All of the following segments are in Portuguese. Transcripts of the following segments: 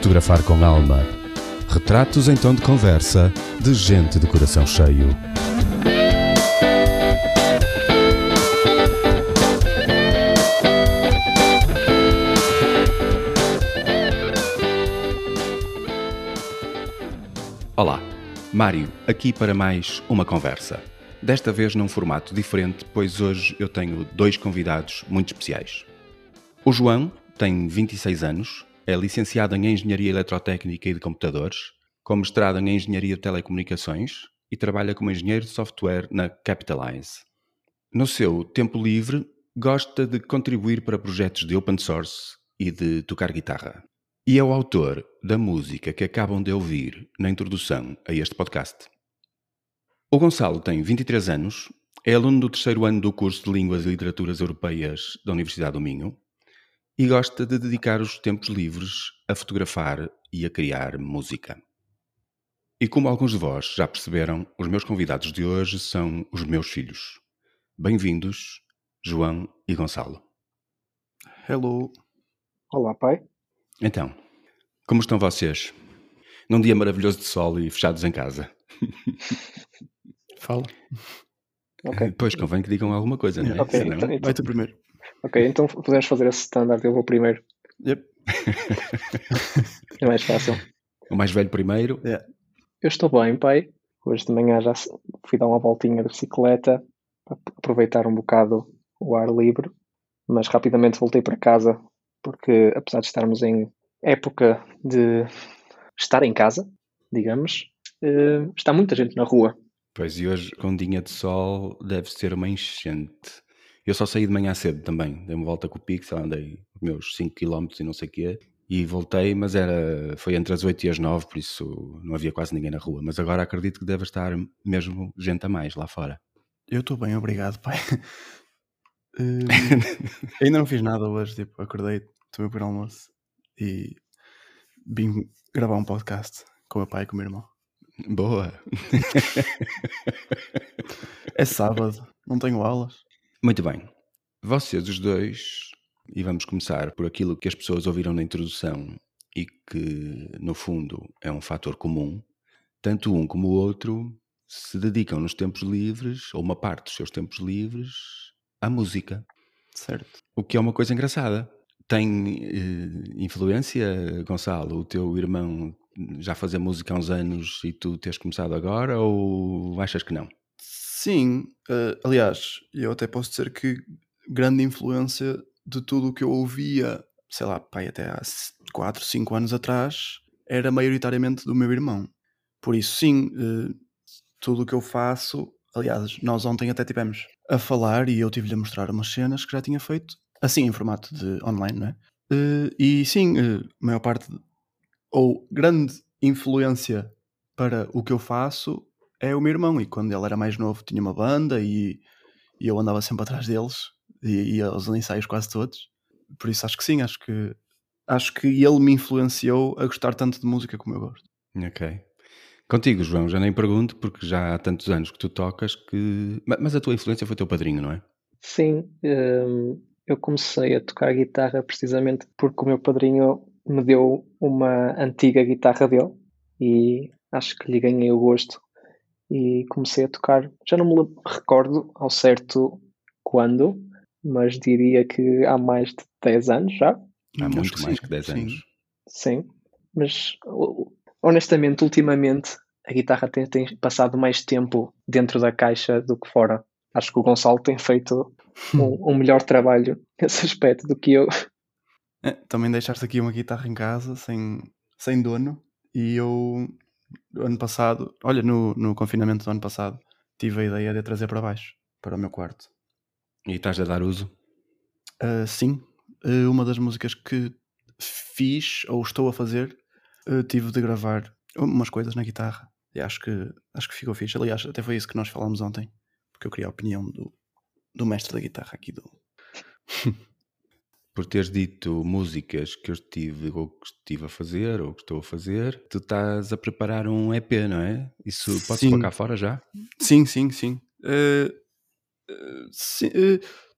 Fotografar com alma. Retratos em tom de conversa de gente de coração cheio. Olá, Mário, aqui para mais uma conversa. Desta vez num formato diferente, pois hoje eu tenho dois convidados muito especiais. O João tem 26 anos, é licenciado em Engenharia Eletrotécnica e de Computadores, com mestrado em Engenharia de Telecomunicações e trabalha como engenheiro de software na Capitalize. No seu tempo livre, gosta de contribuir para projetos de open source e de tocar guitarra. E é o autor da música que acabam de ouvir na introdução a este podcast. O Gonçalo tem 23 anos, é aluno do terceiro ano do curso de Línguas e Literaturas Europeias da Universidade do Minho e gosta de dedicar os tempos livres a fotografar e a criar música. E como alguns de vós já perceberam, os meus convidados de hoje são os meus filhos. Bem-vindos, João e Gonçalo. Hello. Olá, pai. Então, como estão vocês? Num dia maravilhoso de sol e fechados em casa. Fala. Ok. Pois convém que digam alguma coisa, não é? Ok, Senão- então- Vai tu primeiro. Ok, então podemos fazer esse standard, eu vou primeiro. Yep. É mais fácil. O mais velho primeiro. Yeah. Eu estou bem, pai. Hoje de manhã já fui dar uma voltinha de bicicleta para aproveitar um bocado o ar livre, mas rapidamente voltei para casa porque, apesar de estarmos em época de estar em casa, digamos, eh, está muita gente na rua. Pois e hoje, com dia de sol, deve ser uma enchente. Eu só saí de manhã cedo também. Dei uma volta com o Pixel, andei os meus 5 km e não sei o quê. E voltei, mas era, foi entre as 8 e as 9, por isso não havia quase ninguém na rua. Mas agora acredito que deve estar mesmo gente a mais lá fora. Eu estou bem, obrigado, pai. Hum, ainda não fiz nada hoje, tipo, acordei, tomei o almoço e vim gravar um podcast com o meu pai e com o meu irmão. Boa! É sábado, não tenho aulas. Muito bem. Vocês os dois, e vamos começar por aquilo que as pessoas ouviram na introdução e que, no fundo, é um fator comum, tanto um como o outro se dedicam nos tempos livres, ou uma parte dos seus tempos livres, à música. Certo. O que é uma coisa engraçada. Tem eh, influência, Gonçalo? O teu irmão já fazia música há uns anos e tu tens começado agora, ou achas que não? Sim, eh, aliás, eu até posso dizer que grande influência de tudo o que eu ouvia, sei lá, pai, até há 4, 5 anos atrás, era maioritariamente do meu irmão. Por isso, sim, eh, tudo o que eu faço, aliás, nós ontem até tivemos a falar e eu tive-lhe a mostrar umas cenas que já tinha feito, assim em formato de online, não é? Eh, e sim, a maior parte, ou grande influência para o que eu faço é o meu irmão. E quando ele era mais novo tinha uma banda e, e eu andava sempre atrás deles e ia aos ensaios quase todos. Por isso acho que sim, acho que acho que ele me influenciou a gostar tanto de música como eu gosto. Ok. Contigo, João, já nem pergunto, porque já há tantos anos que tu tocas que. Ma- Mas a tua influência foi teu padrinho, não é? Sim, hum, eu comecei a tocar guitarra precisamente porque o meu padrinho me deu uma antiga guitarra dele e acho que lhe ganhei o gosto e comecei a tocar. Já não me recordo ao certo quando, mas diria que há mais de 10 anos já. Há Acho muito que mais sim, que 10 sim. anos. Sim, mas ho- honestamente, ultimamente a guitarra tem, tem passado mais tempo dentro da caixa do que fora. Acho que o Gonçalo tem feito um, um melhor trabalho nesse aspecto do que eu. É, também deixaste aqui uma guitarra em casa sem, sem dono e eu ano passado, olha, no, no confinamento do ano passado, tive a ideia de a trazer para baixo, para o meu quarto. E estás a dar uso? Uh, sim, uh, uma das músicas que fiz ou estou a fazer, uh, tive de gravar umas coisas na guitarra e acho que, acho que ficou fixe. Aliás, até foi isso que nós falámos ontem, porque eu queria a opinião do, do mestre da guitarra aqui do. Por teres dito músicas que eu estive ou que estive a fazer ou que estou a fazer, tu estás a preparar um EP, não é? Isso pode-se Sim. pôr cá fora já? Sim, sim, sim. Uh,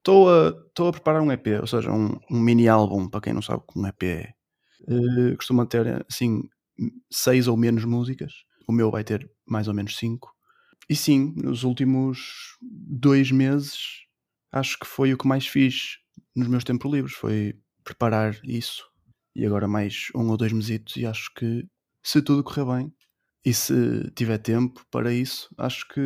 Estou a, tô a preparar um EP, ou seja, um, um mini álbum, para quem não sabe o que um EP é. uh, costuma ter assim seis ou menos músicas. O meu vai ter mais ou menos cinco. E sim, nos últimos dois meses acho que foi o que mais fiz nos meus tempos livres, foi preparar isso. E agora mais um ou dois mesitos e acho que se tudo correr bem e se tiver tempo para isso, acho que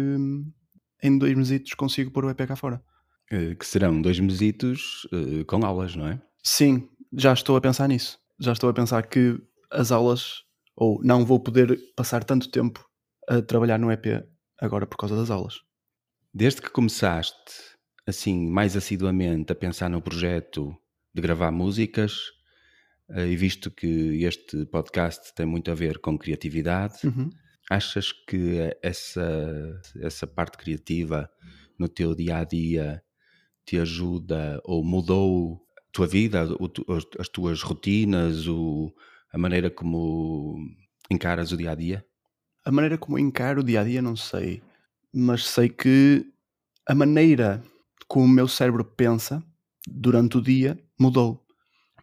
em dois mesitos consigo pôr o EP cá fora. Eh, que serão dois mesitos uh, com aulas, não é? Sim, já estou a pensar nisso. Já estou a pensar que as aulas, ou não vou poder passar tanto tempo a trabalhar no EP agora por causa das aulas. Desde que começaste, assim, mais assiduamente a pensar no projeto de gravar músicas, uh, e visto que este podcast tem muito a ver com criatividade, uhum. achas que essa, essa parte criativa no teu dia a dia te ajuda ou mudou a tua vida, as tuas rotinas, o, a maneira como encaras o dia a dia? A maneira como encaro o dia a dia, não sei, mas sei que a maneira como o meu cérebro pensa durante o dia mudou.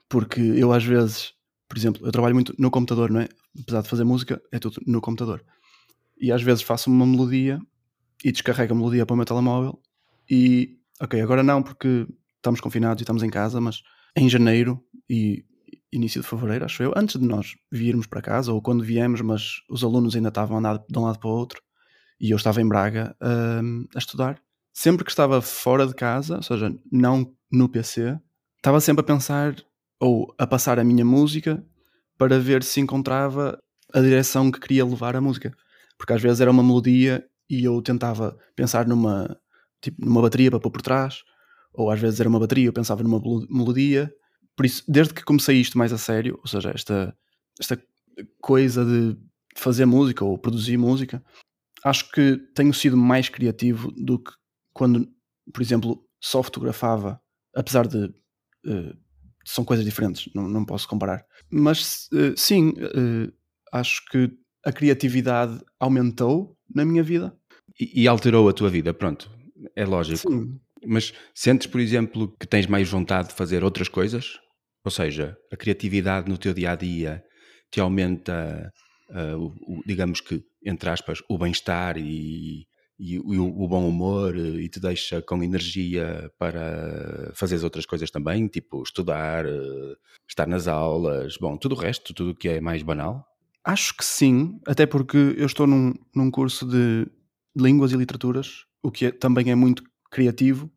Porque eu, às vezes, por exemplo, eu trabalho muito no computador, não é? Apesar de fazer música, é tudo no computador. E às vezes faço uma melodia e descarrego a melodia para o meu telemóvel e Ok, agora não, porque estamos confinados e estamos em casa, mas em janeiro e início de fevereiro, acho eu, antes de nós virmos para casa, ou quando viemos, mas os alunos ainda estavam a andar de um lado para o outro, e eu estava em Braga um, a estudar. Sempre que estava fora de casa, ou seja, não no PC, estava sempre a pensar ou a passar a minha música para ver se encontrava a direção que queria levar a música. Porque às vezes era uma melodia e eu tentava pensar numa tipo numa bateria para pôr por trás, ou às vezes era uma bateria, eu pensava numa melodia. Por isso, desde que comecei isto mais a sério, ou seja, esta, esta coisa de fazer música ou produzir música, acho que tenho sido mais criativo do que quando, por exemplo, só fotografava, apesar de uh, são coisas diferentes, não, não posso comparar. Mas uh, sim, uh, acho que a criatividade aumentou na minha vida. E, e alterou a tua vida, pronto é lógico. Sim. Mas sentes, por exemplo, que tens mais vontade de fazer outras coisas? Ou seja, a criatividade no teu dia a dia te aumenta, uh, o, o, digamos que, entre aspas, o bem-estar e, e, o, o, bom humor e te deixa com energia para fazer outras coisas também, tipo estudar, uh, estar nas aulas, bom, tudo o resto, tudo o que é mais banal? Acho que sim, até porque eu estou num, num curso de línguas e literaturas o que é, também é muito criativo.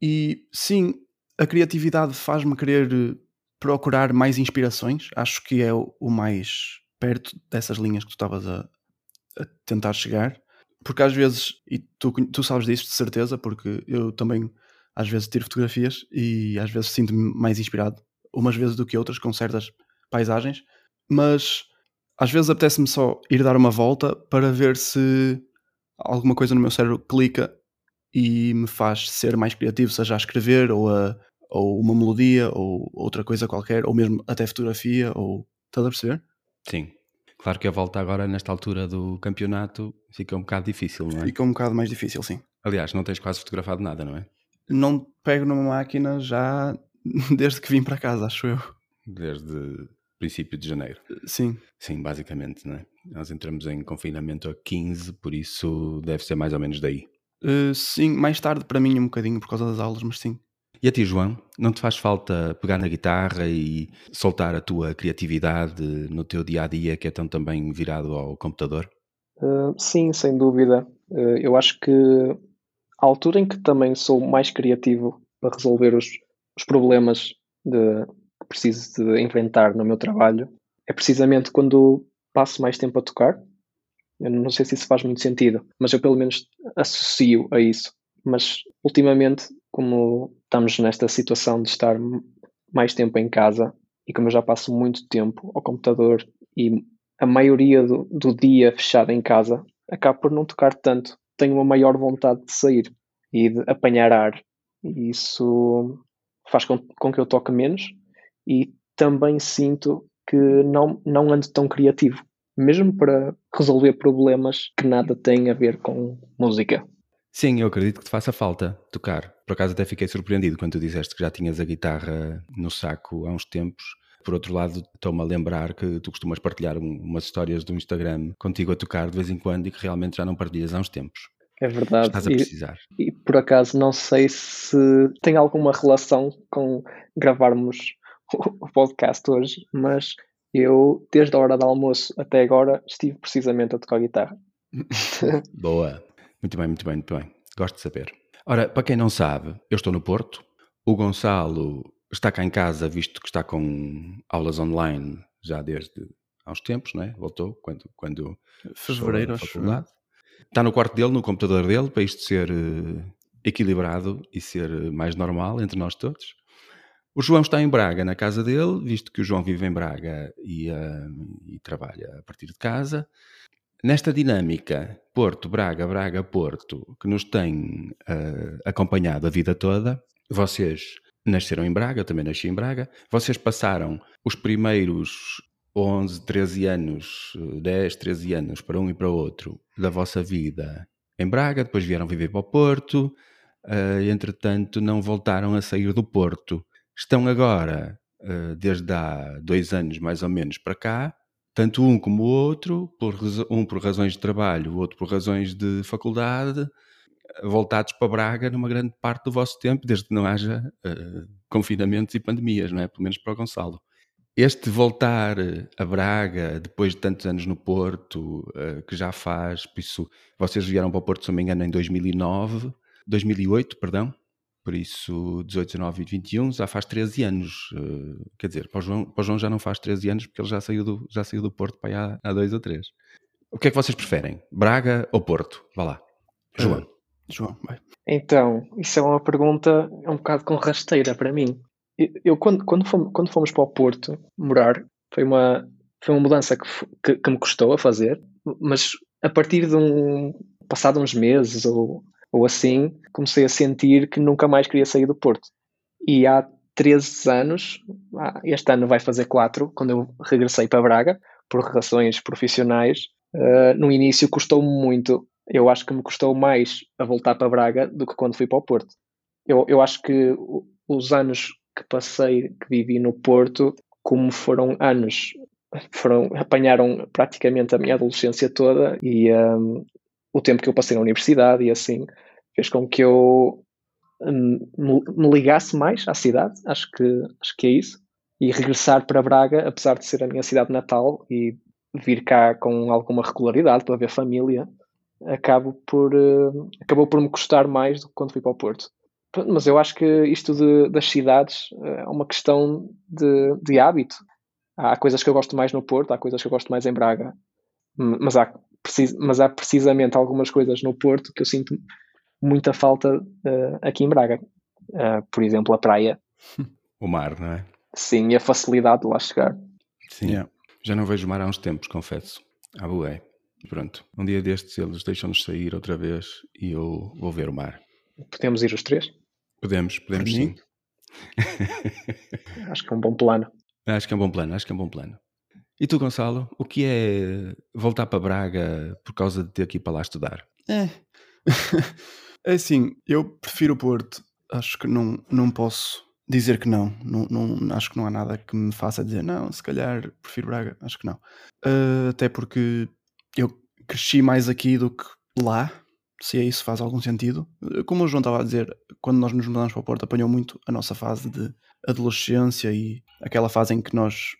E sim, a criatividade faz-me querer eh, procurar mais inspirações. Acho que é o, o mais perto dessas linhas que tu estavas a, a, tentar chegar. Porque às vezes, e tu, tu sabes disso de certeza, porque eu também às vezes tiro fotografias e às vezes sinto-me mais inspirado, umas vezes do que outras, com certas paisagens, mas às vezes apetece-me só ir dar uma volta para ver se alguma coisa no meu cérebro clica e me faz ser mais criativo, seja a escrever ou, a, ou uma melodia ou outra coisa qualquer, ou mesmo até fotografia, ou estás a perceber? Sim. Claro que a volta agora, nesta altura do campeonato, fica um bocado difícil, não é? Fica um bocado mais difícil, sim. Aliás, não tens quase fotografado nada, não é? Não pego numa máquina já desde que vim para casa, acho eu. Desde princípio de janeiro. Sim. Sim, basicamente, não é? Nós entramos em confinamento a 15, por isso deve ser mais ou menos daí. Uh, sim, mais tarde para mim um bocadinho por causa das aulas, mas sim. E a ti, João, não te faz falta pegar na guitarra e soltar a tua criatividade no teu dia a dia, que é tão também virado ao computador? Uh, sim, sem dúvida. Uh, eu acho que a altura em que também sou mais criativo para resolver os, os problemas de, que preciso de enfrentar no meu trabalho é precisamente quando passo mais tempo a tocar. Eu não sei se isso faz muito sentido, mas eu pelo menos associo a isso. Mas ultimamente, como estamos nesta situação de estar mais tempo em casa e como eu já passo muito tempo ao computador e a maioria do, do dia fechado em casa, acabo por não tocar tanto. Tenho uma maior vontade de sair e de apanhar ar. E isso faz com, com que eu toque menos e também sinto que não, não ando tão criativo, mesmo para resolver problemas que nada têm a ver com música. Sim, eu acredito que te faça falta tocar. Por acaso até fiquei surpreendido quando tu disseste que já tinhas a guitarra no saco há uns tempos. Por outro lado, estou-me a lembrar que tu costumas partilhar umas histórias do Instagram contigo a tocar de vez em quando e que realmente já não partilhas há uns tempos. É verdade. Estás a precisar. E, e por acaso não sei se tem alguma relação com gravarmos o podcast hoje, mas eu, desde a hora do almoço até agora, estive precisamente a tocar guitarra. Boa. Muito bem, muito bem, muito bem. Gosto de saber. Ora, para quem não sabe, eu estou no Porto. O Gonçalo está cá em casa, visto que está com aulas online já desde há uns tempos, não é? Voltou quando, quando fevereiro, acho. Está no quarto dele, no computador dele, para isto ser uh, equilibrado e ser mais normal entre nós todos. O João está em Braga, na casa dele, visto que o João vive em Braga e, uh, e trabalha a partir de casa. Nesta dinâmica, Porto, Braga, Braga, Porto, que nos tem uh, acompanhado a vida toda, vocês nasceram em Braga, eu também nasci em Braga, vocês passaram os primeiros 11, 13 anos, 10, 13 anos para um e para outro da vossa vida em Braga, depois vieram viver para o Porto, uh, entretanto não voltaram a sair do Porto. Estão agora, uh, desde há dois anos mais ou menos para cá, tanto um como o outro, por, um por razões de trabalho, o outro por razões de faculdade, voltados para Braga numa grande parte do vosso tempo, desde que não haja uh, confinamentos e pandemias, não é? Pelo menos para o Gonçalo. Este voltar a Braga, depois de tantos anos no Porto, uh, que já faz, por isso, vocês vieram para o Porto, se não me engano, em 2009, 2008, perdão, por isso 18, 19 e 21, já faz 13 anos. Uh, quer dizer, para o, João, para o, João, já não faz 13 anos, porque ele já saiu do, já saiu do Porto para aí há, há dois ou três. O que é que vocês preferem? Braga ou Porto? Vá lá. João. Uh, João, vai. Então, isso é uma pergunta um bocado com rasteira para mim. Eu, quando, quando, fomos, quando fomos para o Porto morar, foi uma, foi uma mudança que, que, que, me custou a fazer, mas a partir de um. passado uns meses ou, ou assim, comecei a sentir que nunca mais queria sair do Porto. E há 13 anos, este ano vai fazer 4, quando eu regressei para Braga, por razões profissionais, uh, no início custou-me muito eu acho que me custou mais a voltar para Braga do que quando fui para o Porto. Eu, eu acho que os anos que passei, que vivi no Porto, como foram anos, foram, apanharam praticamente a minha adolescência toda e um, o tempo que eu passei na universidade e assim, fez com que eu um, me ligasse mais à cidade, acho que, acho que é isso, e regressar para Braga, apesar de ser a minha cidade natal e vir cá com alguma regularidade para ver família, acabo por, uh, acabou por me custar mais do que quando fui para o Porto. Mas eu acho que isto de, das cidades eh, é uma questão de, de hábito. Há coisas que eu gosto mais no Porto, há coisas que eu gosto mais em Braga, mas há, mas há precisamente algumas coisas no Porto que eu sinto muita falta uh, aqui em Braga. Uh, por exemplo, a praia. O mar, não é? Sim, e a facilidade de lá chegar. Sim, yeah. já não vejo o mar há uns tempos, confesso. Ah, bué. Pronto, um dia destes eles deixam-nos sair outra vez e eu vou ver o mar. Podemos ir os três? Podemos, podemos sim. acho que é um bom plano. Acho que é um bom plano, acho que é um bom plano. E tu, Gonçalo, o que é voltar para Braga por causa de ter ir para lá estudar? É. é assim, eu prefiro o Porto. Acho que não, não posso dizer que não. não. não. Acho que não há nada que me faça dizer não, se calhar prefiro Braga. Acho que não. Uh, até porque eu cresci mais aqui do que lá, se é isso faz algum sentido. Como o João estava a dizer, quando nós nos mudamos para o Porto, apanhou muito a nossa fase de adolescência e aquela fase em que nós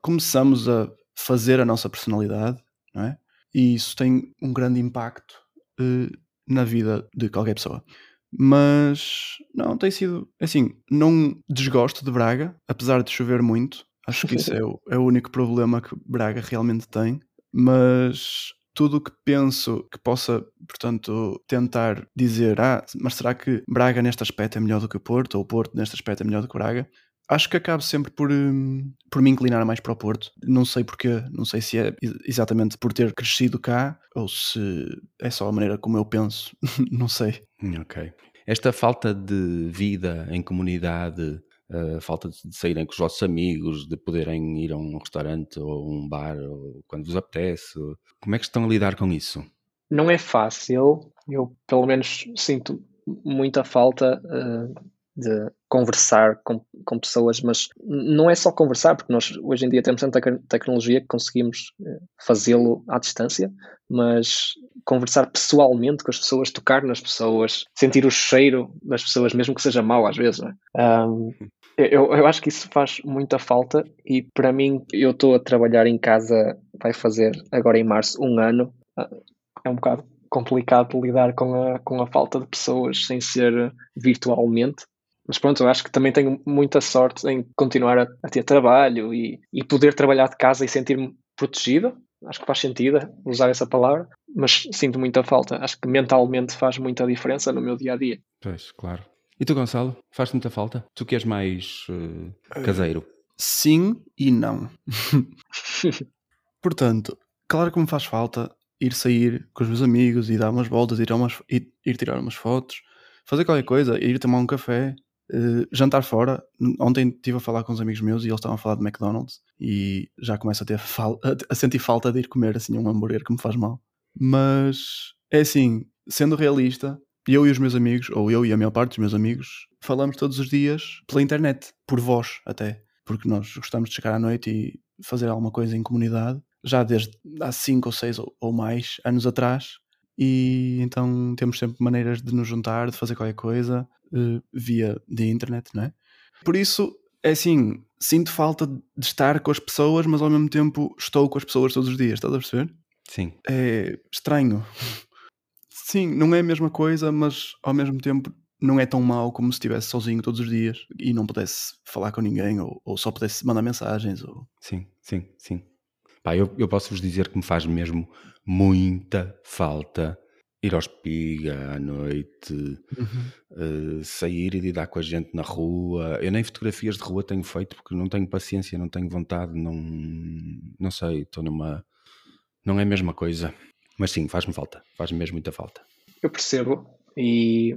começamos a fazer a nossa personalidade, não é? E isso tem um grande impacto eh, na vida de qualquer pessoa. Mas não, tem sido assim, não desgosto de Braga, apesar de chover muito. Acho que isso é o, é o único problema que Braga realmente tem mas tudo o que penso que possa, portanto, tentar dizer, ah, mas será que Braga neste aspecto é melhor do que o Porto, ou o Porto neste aspecto é melhor do que Braga? Acho que acabo sempre por, hum, por me inclinar mais para o Porto. Não sei porquê, não sei se é exatamente por ter crescido cá ou se é só a maneira como eu penso, não sei. Ok. Esta falta de vida em comunidade a falta de saírem com os vossos amigos, de poderem ir a um restaurante ou um bar ou quando vos apetece. Como é que estão a lidar com isso? Não é fácil. Eu, pelo menos, sinto muita falta uh, de conversar com, com pessoas, mas não é só conversar, porque nós hoje em dia temos tanta tecnologia que conseguimos eh, fazê-lo à distância, mas conversar pessoalmente com as pessoas, tocar nas pessoas, sentir o cheiro das pessoas, mesmo que seja mau às vezes. É? Um, eu, eu acho que isso faz muita falta e para mim, eu estou a trabalhar em casa, vai fazer agora em março um ano. Ah, é um bocado complicado lidar com a, com a falta de pessoas sem ser virtualmente. Mas pronto, eu acho que também tenho muita sorte em continuar a, a ter trabalho e, e poder trabalhar de casa e sentir-me protegido. Acho que faz sentido usar essa palavra, mas sinto muita falta. Acho que mentalmente faz muita diferença no meu dia a dia. Pois, claro. E tu, Gonçalo, faz muita falta? Tu que és mais uh, caseiro? Sim e não. Portanto, claro que me faz falta ir sair com os meus amigos e dar umas voltas, ir, umas, ir, ir tirar umas fotos, fazer qualquer coisa, ir tomar um café, uh, jantar fora. Ontem estive a falar com uns amigos meus e eles estavam a falar de McDonald's e já começo a, ter a sentir falta de ir comer assim um hambúrguer que me faz mal. Mas é assim, sendo realista, eu e os meus amigos, ou eu e a maior parte dos meus amigos, falamos todos os dias pela internet, por voz até, porque nós gostamos de chegar à noite e fazer alguma coisa em comunidade, já desde há 5 ou 6 ou mais anos atrás, e então temos sempre maneiras de nos juntar, de fazer qualquer coisa uh, via de internet, não é? Por isso, é assim, sinto falta de estar com as pessoas, mas ao mesmo tempo estou com as pessoas todos os dias, estás a perceber? Sim. É estranho. Sim, não é a mesma coisa, mas ao mesmo tempo não é tão mau como se estivesse sozinho todos os dias e não pudesse falar com ninguém ou, ou só pudesse mandar mensagens. Ou... Sim, sim, sim. Pá, eu, eu posso vos dizer que me faz mesmo muita falta ir ao espiga à noite, uhum. uh, sair e lidar com a gente na rua. Eu nem fotografias de rua tenho feito porque não tenho paciência, não tenho vontade, não, não sei, estou numa. Não é a mesma coisa. Mas sim, faz-me falta, faz-me mesmo muita falta. Eu percebo e,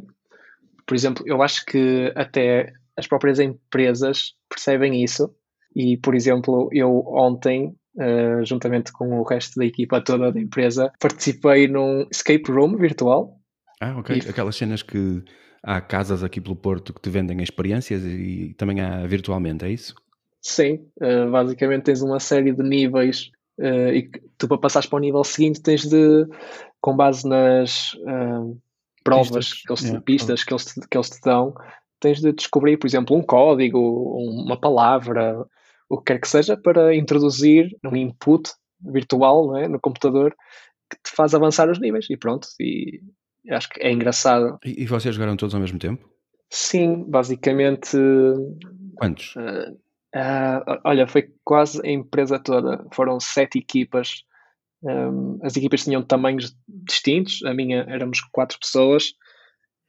por exemplo, eu acho que até as próprias empresas percebem isso e, por exemplo, eu ontem, uh, juntamente com o resto da equipa toda da empresa, participei num escape room virtual. Ah, ok. E... Aquelas cenas que há casas aqui pelo Porto que te vendem experiências e também há virtualmente, é isso? Sim, uh, basicamente tens uma série de níveis uh, e tu para passares para o nível seguinte tens de, com base nas provas, pistas, que eles, yeah. pistas que, eles te, que eles te dão, tens de descobrir, por exemplo, um código, uma palavra, o que quer que seja, para introduzir um input virtual é, no computador que te faz avançar os níveis e pronto. E acho que é engraçado. E, e vocês jogaram todos ao mesmo tempo? Sim, basicamente. Quantos? Uh, Uh, olha, foi quase a empresa toda. Foram sete equipas. Um, as equipas tinham tamanhos distintos. A minha éramos quatro pessoas.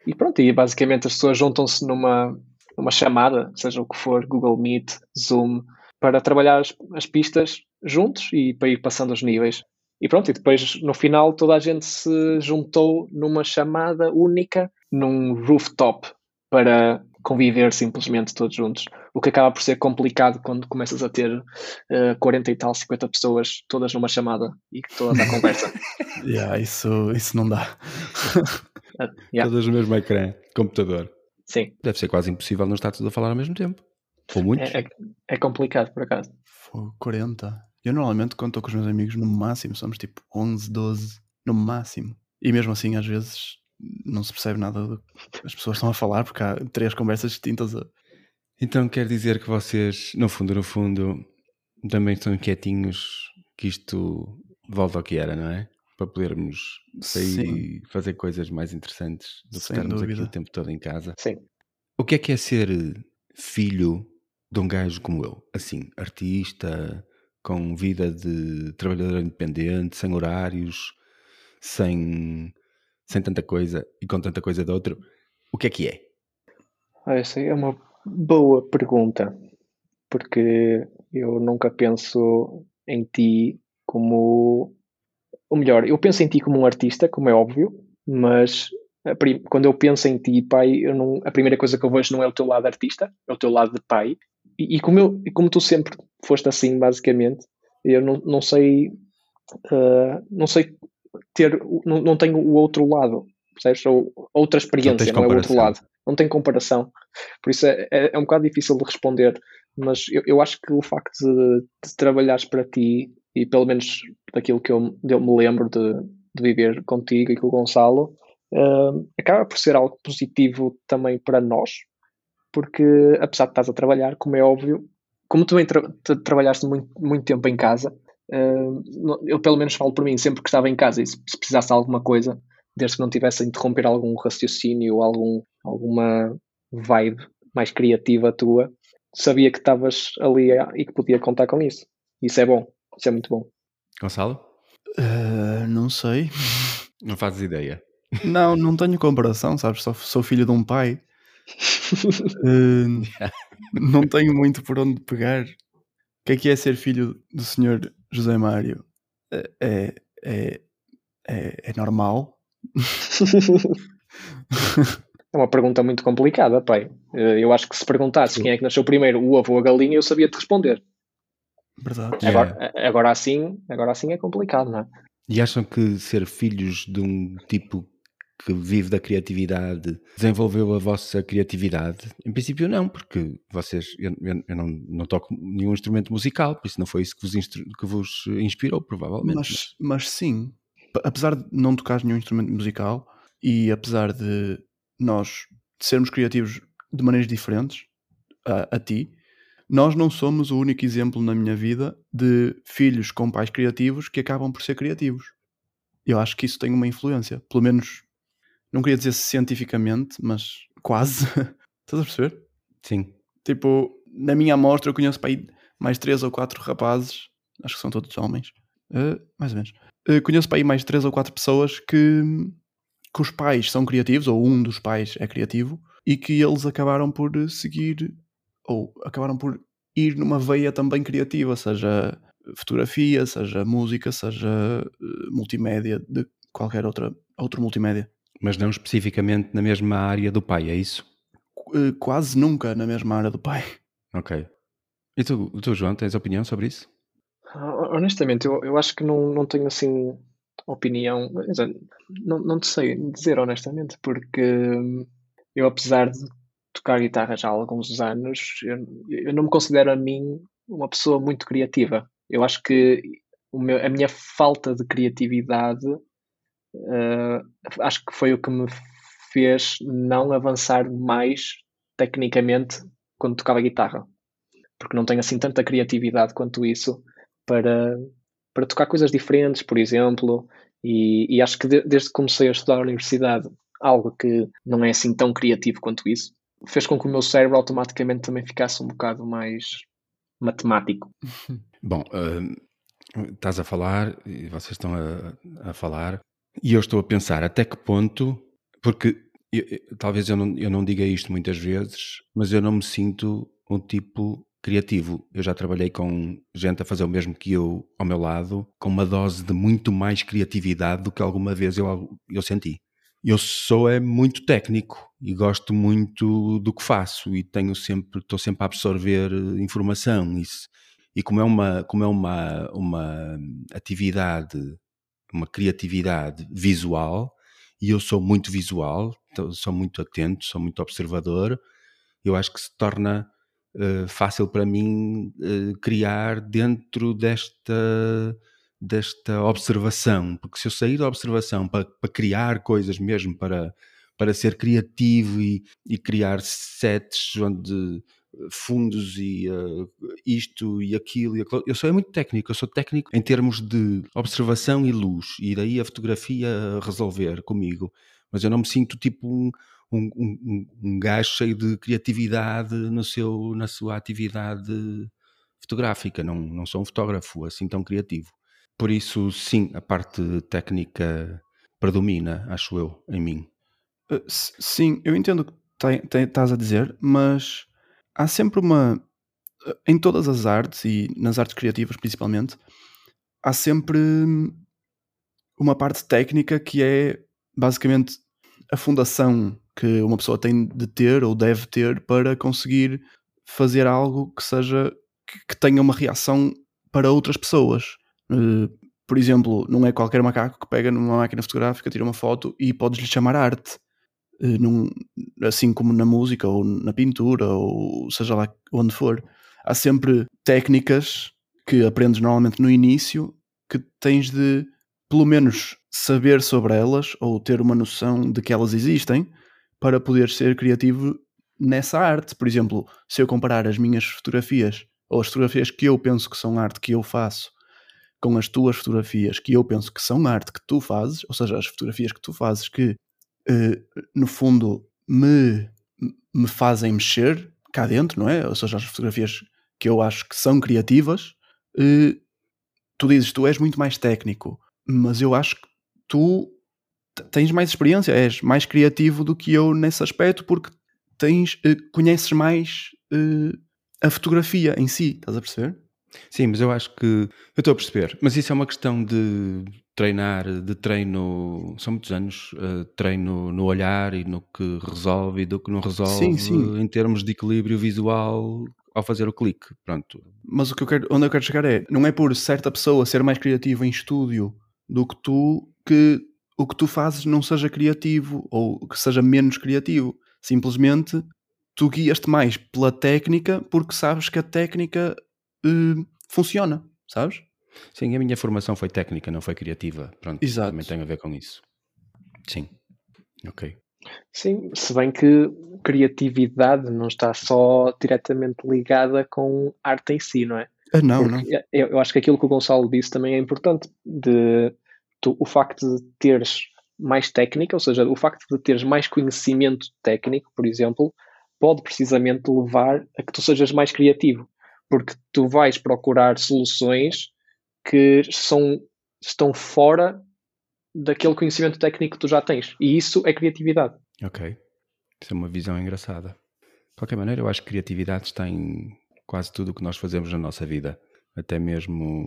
E pronto, e basicamente as pessoas juntam-se numa, numa chamada, seja o que for, Google Meet, Zoom, para trabalhar as, as pistas juntos e para ir passando os níveis. E pronto, e depois no final toda a gente se juntou numa chamada única num rooftop para conviver simplesmente todos juntos. O que acaba por ser complicado quando começas a ter uh, eh, 40 e tal, 50 pessoas todas numa chamada e todas à conversa. yeah, isso, isso não dá. uh, yeah. Todas no mesmo ecrã, computador. Sim. Deve ser quase impossível não estar todos a falar ao mesmo tempo. Ou muitos. É, é, é complicado, por acaso. Foi 40. Eu normalmente, quando estou com os meus amigos, no máximo somos tipo 11, 12, no máximo. E mesmo assim, às vezes, não se percebe nada do que as pessoas estão a falar, porque há três conversas distintas. A... Então quer dizer que vocês, no fundo, no fundo, também estão quietinhos que isto volta ao que era, não é? Para podermos sair Sim. e fazer coisas mais interessantes do que Sem estarmos dúvida. aqui o tempo todo em casa. Sim. O que é que é ser filho de um gajo como eu? Assim, artista, com vida de trabalhador independente, sem horários, sem sem tanta coisa e com tanta coisa de outro, o que é que é? Essa é uma boa pergunta, porque eu nunca penso em ti como. Ou melhor, eu penso em ti como um artista, como é óbvio, mas quando eu penso em ti, pai, não, a primeira coisa que eu vejo não é o teu lado artista, é o teu lado de pai. E, e como, eu, e como tu sempre foste assim, basicamente, eu não, não sei. Uh, não sei ter, não, não tenho o outro lado, percebes? Ou outra experiência, não, não é o outro lado. não tem comparação. Por isso é, é, é um bocado difícil de responder, mas eu, eu acho que o facto de, de trabalhares para ti, e pelo menos daquilo que eu, eu me lembro de, de viver contigo e com o Gonçalo, uh, acaba por ser algo positivo também para nós, porque apesar de estás a trabalhar, como é óbvio, como tu também tra trabalhaste muito, muito tempo em casa, uh, eu pelo menos falo por mim, sempre que estava em casa e se, se precisasse de alguma coisa, desde que não tivesse a interromper algum raciocínio ou algum, alguma vibe mais criativa tua, sabia que estavas ali e que podia contar com isso. Isso é bom, isso é muito bom. Gonçalo? Uh, não sei. Não fazes ideia. Não, não tenho comparação, sabes? Só sou filho de um pai. Uh, não tenho muito por onde pegar. O que é que é ser filho do senhor José Mário? É, é, é, é, é normal? É uma pergunta muito complicada, pai. Eh, eu acho que se perguntasse quem é que nasceu primeiro, o avô ou a galinha, eu sabia te responder. Verdade. Agora, é. agora, assim, agora assim é complicado, não é? E acham que ser filhos de um tipo que vive da criatividade desenvolveu a vossa criatividade? Em princípio não, porque vocês, eu, eu não, não, toco nenhum instrumento musical, por isso não foi isso que vos, que vos inspirou, provavelmente. Mas, mas sim, apesar de não tocar nenhum instrumento musical e apesar de nós sermos criativos de maneiras diferentes a, a ti, nós não somos o único exemplo na minha vida de filhos com pais criativos que acabam por ser criativos. Eu acho que isso tem uma influência, pelo menos, não queria dizer cientificamente, mas quase. Estás a perceber? Sim. Tipo, na minha amostra eu conheço para aí mais três ou quatro rapazes, acho que são todos homens, uh, mais ou menos. Uh, conheço para aí mais três ou quatro pessoas que que os pais são criativos, ou um dos pais é criativo, e que eles acabaram por seguir, ou acabaram por ir numa veia também criativa, seja fotografia, seja música, seja multimédia, de qualquer outra, outro multimédia. Mas não especificamente na mesma área do pai, é isso? Uh, quase nunca na mesma área do pai. Ok. E tu, tu João, tens opinião sobre isso? Honestamente, eu, eu acho que não, não tenho assim opinião, não, não te sei dizer honestamente, porque hum, eu, apesar de tocar guitarra já há alguns anos, eu, eu não me considero a mim uma pessoa muito criativa. Eu acho que meu, a minha falta de criatividade uh, acho que foi o que me fez não avançar mais tecnicamente quando tocava guitarra. Porque não tenho assim tanta criatividade quanto isso para, para tocar coisas diferentes, por exemplo, e, e acho que de, desde que comecei a estudar na universidade, algo que não é assim tão criativo quanto isso, fez com que o meu cérebro automaticamente também ficasse um bocado mais matemático. Bom, uh, estás a falar e vocês estão a, a, falar, e eu estou a pensar até que ponto, porque eu, talvez eu não, eu não diga isto muitas vezes, mas eu não me sinto um tipo criativo. Eu já trabalhei com gente a fazer o mesmo que eu ao meu lado, com uma dose de muito mais criatividade do que alguma vez eu, eu senti. Eu sou é muito técnico e gosto muito do que faço e tenho sempre estou sempre a absorver eh, informação isso. E como é uma como é uma uma atividade, uma criatividade visual, e eu sou muito visual, sou muito atento, sou muito observador, eu acho que se torna uh, fácil para mim uh, criar dentro desta, desta observação, porque se eu sair da observação para, para criar coisas mesmo, para, para ser criativo e, e criar sets onde fundos e uh, isto e aquilo e aquilo. Eu sou é muito técnico, eu sou técnico em termos de observação e luz, e daí a fotografia resolver comigo. Mas eu não me sinto tipo um, um, um, um gajo cheio de criatividade no seu, na sua atividade fotográfica. Não, não sou um fotógrafo assim tão criativo. Por isso, sim, a parte técnica predomina, acho eu, em mim. Uh, sim, eu entendo o que estás a dizer, mas há sempre uma. Eh, em todas as artes e nas artes criativas principalmente, há sempre uma parte técnica que é basicamente a fundação que uma pessoa tem de ter ou deve ter para conseguir fazer algo que seja que, tenha uma reação para outras pessoas. Uh, por exemplo, não é qualquer macaco que pega numa máquina fotográfica, tira uma foto e podes lhe chamar arte. Eh, num, assim como na música ou na pintura ou seja lá onde for, há sempre técnicas que aprendes normalmente no início que tens de pelo menos saber sobre elas ou ter uma noção de que elas existem para poder ser criativo nessa arte. Por exemplo, se eu comparar as minhas fotografias ou as fotografias que eu penso que são arte que eu faço com as tuas fotografias que eu penso que são arte que tu fazes, ou seja, as fotografias que tu fazes que uh, no fundo me, me fazem mexer cá dentro, não é? Ou seja, as fotografias que eu acho que são criativas, uh, tu dizes, tu és muito mais técnico, mas eu acho que tu tens mais experiência, és mais criativo do que eu nesse aspecto, porque tens, uh, conheces mais a fotografia em si, estás a perceber? Sim, mas eu acho que eu estou a perceber, mas isso é uma questão de treinar, de treino, são muitos anos, uh, treino no olhar e no que resolve e do que não resolve sim, sim. em termos de equilíbrio visual ao fazer o clique, pronto. Mas o que eu quero, onde eu quero chegar é, não é por certa pessoa ser mais criativa em estúdio do que tu que o que tu fazes não seja criativo ou que seja menos criativo. Simplesmente tu guias-te mais pela técnica porque sabes que a técnica uh, funciona, sabes? Sim, a minha formação foi técnica, não foi criativa. Pronto, Exato. também tem a ver com isso. Sim, ok. Sim, se bem que criatividade não está só diretamente ligada com arte em si, não é? Ah, não, Porque não. Eu, eu, acho que aquilo que o Gonçalo disse também é importante, de tu, o facto de teres mais técnica, ou seja, o facto de teres mais conhecimento técnico, por exemplo, pode precisamente levar a que tu sejas mais criativo, porque tu vais procurar soluções que são, estão fora daquele conhecimento técnico que tu já tens. E isso é criatividade. Ok. Isso é uma visão engraçada. De qualquer maneira, eu acho que criatividade está em quase tudo o que nós fazemos na nossa vida. Até mesmo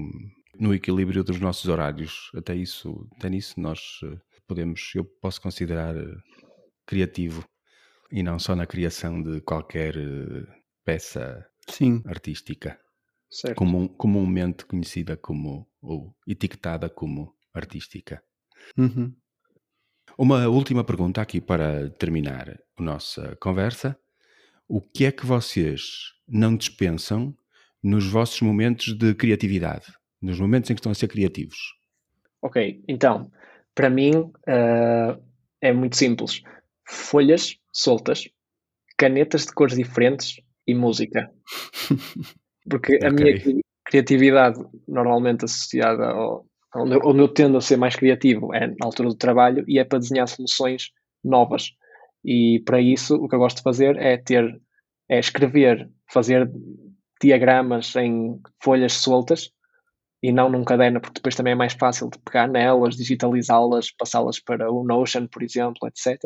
no equilíbrio dos nossos horários. Até isso, até nisso nós eh, podemos, eu posso considerar eh, criativo e não só na criação de qualquer eh, peça Sim. artística. Comum, comumente conhecida como ou etiquetada como artística. Uhum. Uma última pergunta aqui para terminar a nossa conversa. O que é que vocês não dispensam nos vossos momentos de criatividade? Nos momentos em que estão a ser criativos? Ok, então, para mim uh, é muito simples. Folhas soltas, canetas de cores diferentes e música. Porque okay. a minha criatividade, normalmente associada ao. Onde eu, onde eu tendo a ser mais criativo é na altura do trabalho e é para desenhar soluções novas. E para isso, o que eu gosto de fazer é ter, é escrever, fazer diagramas em folhas soltas e não num caderno, porque depois também é mais fácil de pegar nelas, digitalizá-las, passá-las para o Notion, por exemplo, etc.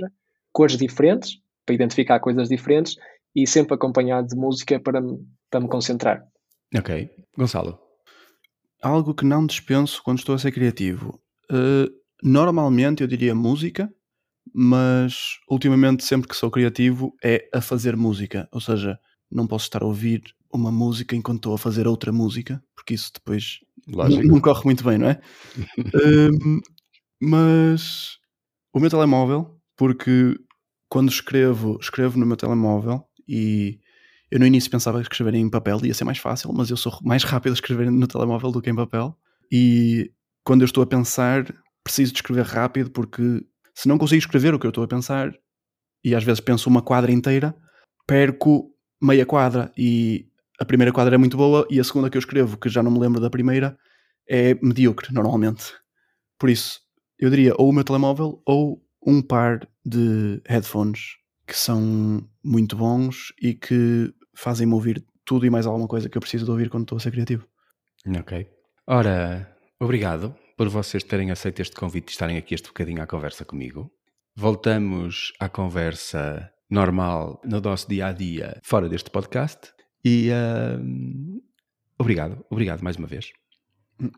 Cores diferentes, para identificar coisas diferentes e sempre acompanhado de música para, para me concentrar. Ok. Gonçalo? Algo que não dispenso quando estou a ser criativo. Uh, normalmente eu diria música, mas ultimamente sempre que sou criativo é a fazer música. Ou seja, não posso estar a ouvir uma música enquanto estou a fazer outra música, porque isso depois não, não, corre muito bem, não é? uh, mas o meu telemóvel, porque quando escrevo, escrevo no meu telemóvel e eu no início pensava que escrever em papel ia ser mais fácil, mas eu sou mais rápido a escrever no telemóvel do que em papel. E quando eu estou a pensar, preciso de escrever rápido, porque se não consigo escrever o que eu estou a pensar, e às vezes penso uma quadra inteira, perco meia quadra. E a primeira quadra é muito boa, e a segunda que eu escrevo, que já não me lembro da primeira, é medíocre, normalmente. Por isso, eu diria ou o meu telemóvel ou um par de headphones que são muito bons e que fazem-me ouvir tudo e mais alguma coisa que eu preciso de ouvir quando estou a ser criativo. Ok. Ora, obrigado por vocês terem aceito este convite e estarem aqui este bocadinho à conversa comigo. Voltamos à conversa normal no nosso dia a dia fora deste podcast e uh, obrigado, obrigado mais uma vez.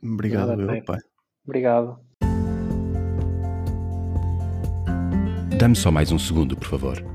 Obrigado, meu pai. Obrigado. Dá-me só mais um segundo, por favor.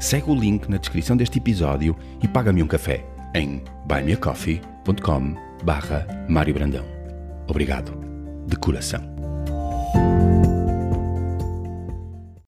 segue o link na descrição deste episódio e paga-me um café em buymeacoffee.com barra Mário Brandão. Obrigado, de coração.